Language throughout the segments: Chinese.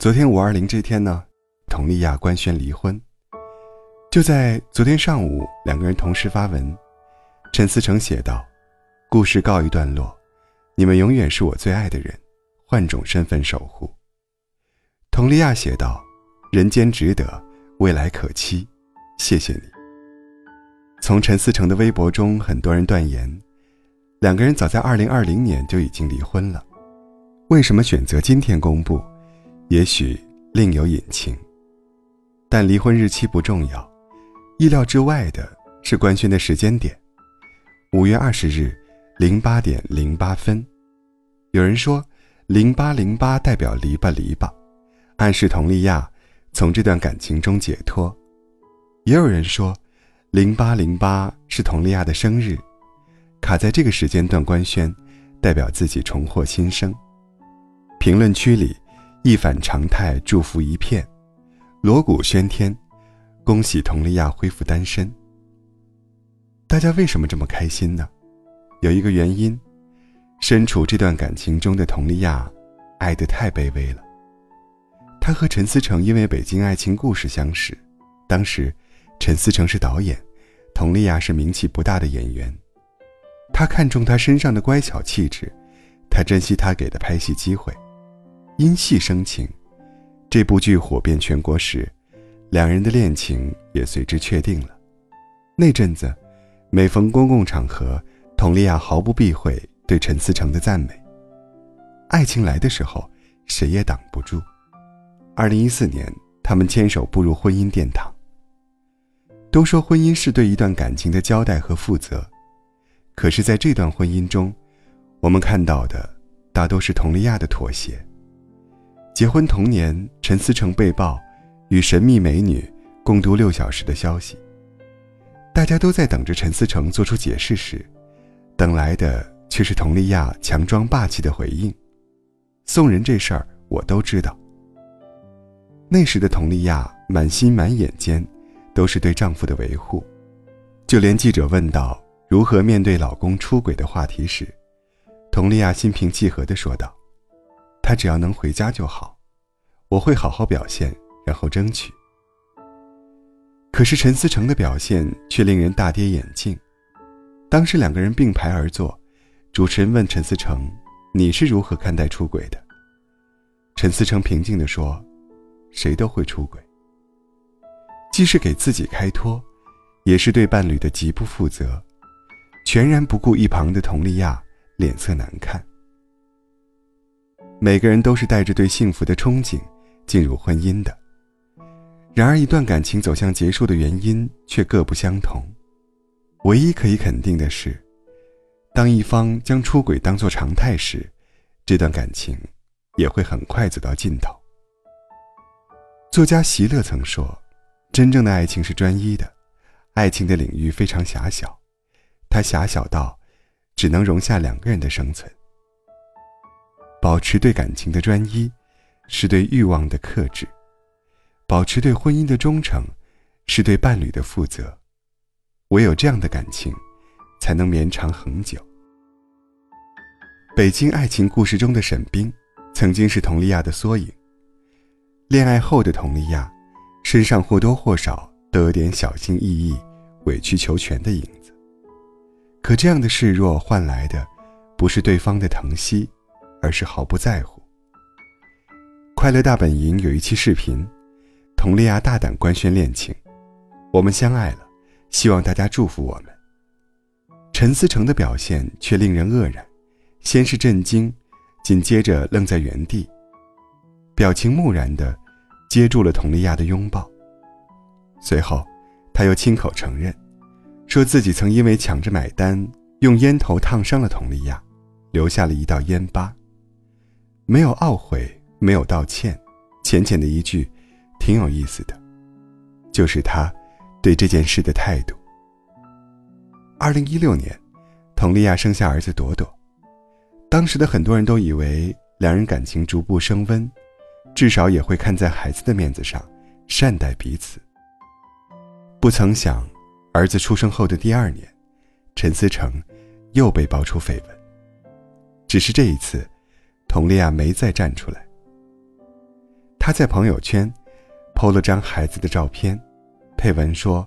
昨天五二零这天呢，佟丽娅官宣离婚。就在昨天上午，两个人同时发文。陈思诚写道：“故事告一段落，你们永远是我最爱的人，换种身份守护。”佟丽娅写道：“人间值得，未来可期，谢谢你。”从陈思诚的微博中，很多人断言，两个人早在二零二零年就已经离婚了。为什么选择今天公布？也许另有隐情，但离婚日期不重要，意料之外的是官宣的时间点，五月二十日零八点零八分。有人说零八零八代表离吧离吧，暗示佟丽娅从这段感情中解脱；也有人说零八零八是佟丽娅的生日，卡在这个时间段官宣，代表自己重获新生。评论区里。一反常态，祝福一片，锣鼓喧天，恭喜佟丽娅恢复单身。大家为什么这么开心呢？有一个原因，身处这段感情中的佟丽娅，爱得太卑微了。她和陈思诚因为《北京爱情故事》相识，当时陈思诚是导演，佟丽娅是名气不大的演员。他看中她身上的乖巧气质，他珍惜她给的拍戏机会。因戏生情，这部剧火遍全国时，两人的恋情也随之确定了。那阵子，每逢公共场合，佟丽娅毫不避讳对陈思诚的赞美。爱情来的时候，谁也挡不住。二零一四年，他们牵手步入婚姻殿堂。都说婚姻是对一段感情的交代和负责，可是，在这段婚姻中，我们看到的大都是佟丽娅的妥协。结婚同年，陈思诚被曝与神秘美女共度六小时的消息。大家都在等着陈思诚做出解释时，等来的却是佟丽娅强装霸气的回应：“送人这事儿我都知道。”那时的佟丽娅满心满眼间都是对丈夫的维护，就连记者问到如何面对老公出轨的话题时，佟丽娅心平气和地说道。他只要能回家就好，我会好好表现，然后争取。可是陈思诚的表现却令人大跌眼镜。当时两个人并排而坐，主持人问陈思诚：“你是如何看待出轨的？”陈思诚平静地说：“谁都会出轨，既是给自己开脱，也是对伴侣的极不负责，全然不顾一旁的佟丽娅脸色难看。”每个人都是带着对幸福的憧憬进入婚姻的，然而一段感情走向结束的原因却各不相同。唯一可以肯定的是，当一方将出轨当作常态时，这段感情也会很快走到尽头。作家席勒曾说：“真正的爱情是专一的，爱情的领域非常狭小，它狭小到只能容下两个人的生存。”保持对感情的专一，是对欲望的克制；保持对婚姻的忠诚，是对伴侣的负责。唯有这样的感情，才能绵长恒久。《北京爱情故事》中的沈冰，曾经是佟丽娅的缩影。恋爱后的佟丽娅，身上或多或少都有点小心翼翼、委曲求全的影子。可这样的示弱换来的，不是对方的疼惜。而是毫不在乎。快乐大本营有一期视频，佟丽娅大胆官宣恋情：“我们相爱了，希望大家祝福我们。”陈思诚的表现却令人愕然，先是震惊，紧接着愣在原地，表情木然的接住了佟丽娅的拥抱。随后，他又亲口承认，说自己曾因为抢着买单，用烟头烫伤了佟丽娅，留下了一道烟疤。没有懊悔，没有道歉，浅浅的一句，挺有意思的，就是他对这件事的态度。二零一六年，佟丽娅生下儿子朵朵，当时的很多人都以为两人感情逐步升温，至少也会看在孩子的面子上善待彼此。不曾想，儿子出生后的第二年，陈思诚又被爆出绯闻，只是这一次。佟丽娅没再站出来。她在朋友圈，PO 了张孩子的照片，配文说：“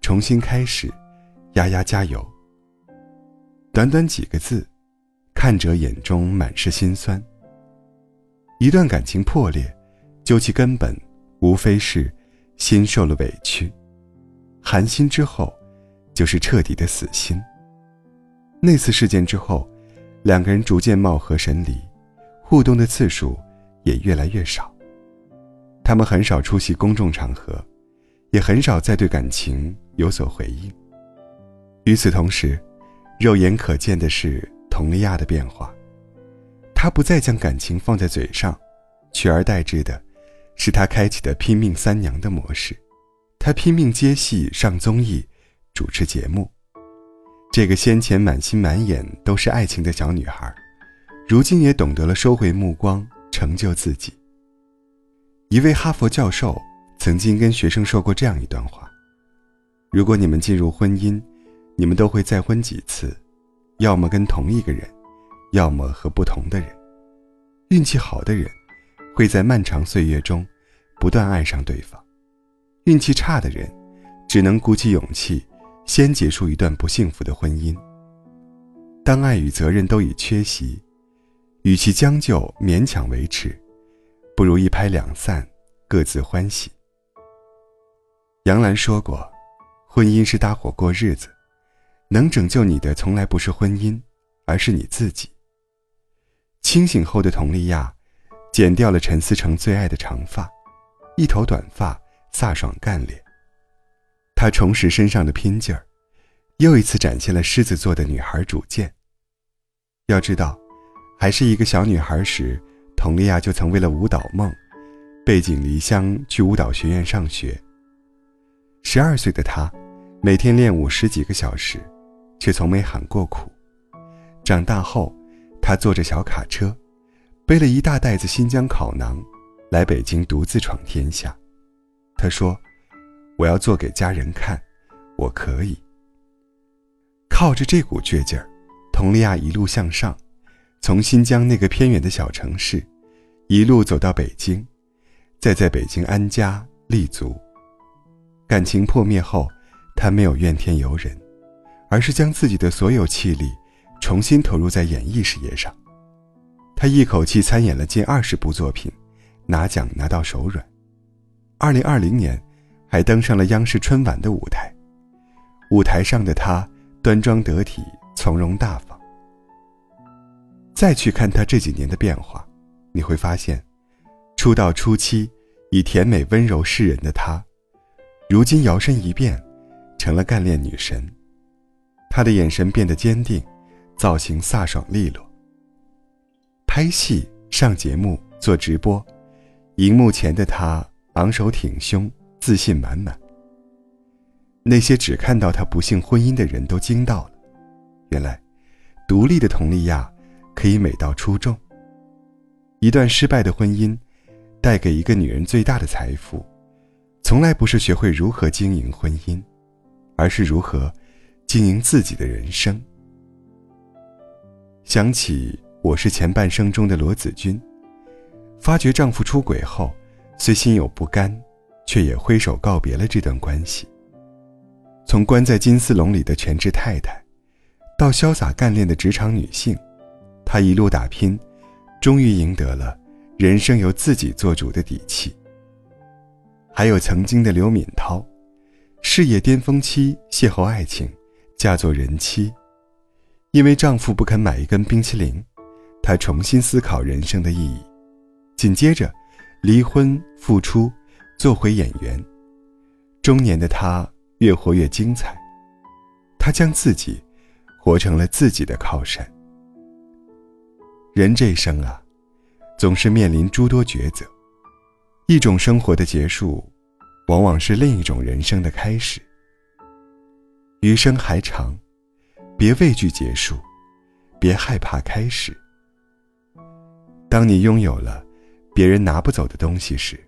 重新开始，丫丫加油。”短短几个字，看者眼中满是心酸。一段感情破裂，究其根本，无非是心受了委屈，寒心之后，就是彻底的死心。那次事件之后，两个人逐渐貌合神离，互动的次数也越来越少。他们很少出席公众场合，也很少再对感情有所回应。与此同时，肉眼可见的是佟丽娅的变化，她不再将感情放在嘴上，取而代之的，是她开启的拼命三娘的模式。她拼命接戏、上综艺、主持节目。这个先前满心满眼都是爱情的小女孩，如今也懂得了收回目光，成就自己。一位哈佛教授曾经跟学生说过这样一段话：如果你们进入婚姻，你们都会再婚几次，要么跟同一个人，要么和不同的人。运气好的人，会在漫长岁月中，不断爱上对方；运气差的人，只能鼓起勇气。先结束一段不幸福的婚姻。当爱与责任都已缺席，与其将就勉强维持，不如一拍两散，各自欢喜。杨澜说过：“婚姻是搭伙过日子，能拯救你的从来不是婚姻，而是你自己。”清醒后的佟丽娅，剪掉了陈思成最爱的长发，一头短发飒爽干练。她重拾身上的拼劲儿，又一次展现了狮子座的女孩主见。要知道，还是一个小女孩时，佟丽娅就曾为了舞蹈梦，背井离乡去舞蹈学院上学。十二岁的她，每天练舞十几个小时，却从没喊过苦。长大后，她坐着小卡车，背了一大袋子新疆烤馕，来北京独自闯天下。她说。我要做给家人看，我可以。靠着这股倔劲儿，佟丽娅一路向上，从新疆那个偏远的小城市，一路走到北京，再在北京安家立足。感情破灭后，他没有怨天尤人，而是将自己的所有气力重新投入在演艺事业上。他一口气参演了近二十部作品，拿奖拿到手软。二零二零年。还登上了央视春晚的舞台，舞台上的他端庄得体、从容大方。再去看她这几年的变化，你会发现，出道初期以甜美温柔示人的她，如今摇身一变，成了干练女神。她的眼神变得坚定，造型飒爽利落。拍戏、上节目、做直播，荧幕前的她昂首挺胸。自信满满。那些只看到他不幸婚姻的人都惊到了，原来，独立的佟丽娅可以美到出众。一段失败的婚姻，带给一个女人最大的财富，从来不是学会如何经营婚姻，而是如何经营自己的人生。想起《我是前半生》中的罗子君，发觉丈夫出轨后，虽心有不甘。却也挥手告别了这段关系。从关在金丝笼里的全职太太，到潇洒干练的职场女性，她一路打拼，终于赢得了人生由自己做主的底气。还有曾经的刘敏涛，事业巅峰期邂逅爱情，嫁作人妻，因为丈夫不肯买一根冰淇淋，她重新思考人生的意义。紧接着，离婚复出。做回演员，中年的她越活越精彩。她将自己活成了自己的靠山。人这一生啊，总是面临诸多抉择，一种生活的结束，往往是另一种人生的开始。余生还长，别畏惧结束，别害怕开始。当你拥有了别人拿不走的东西时，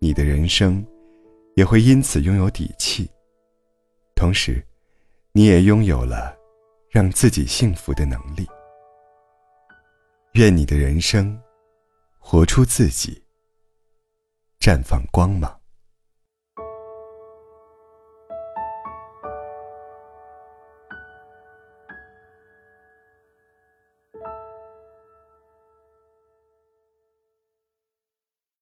你的人生也会因此拥有底气，同时，你也拥有了让自己幸福的能力。愿你的人生活出自己绽放光芒。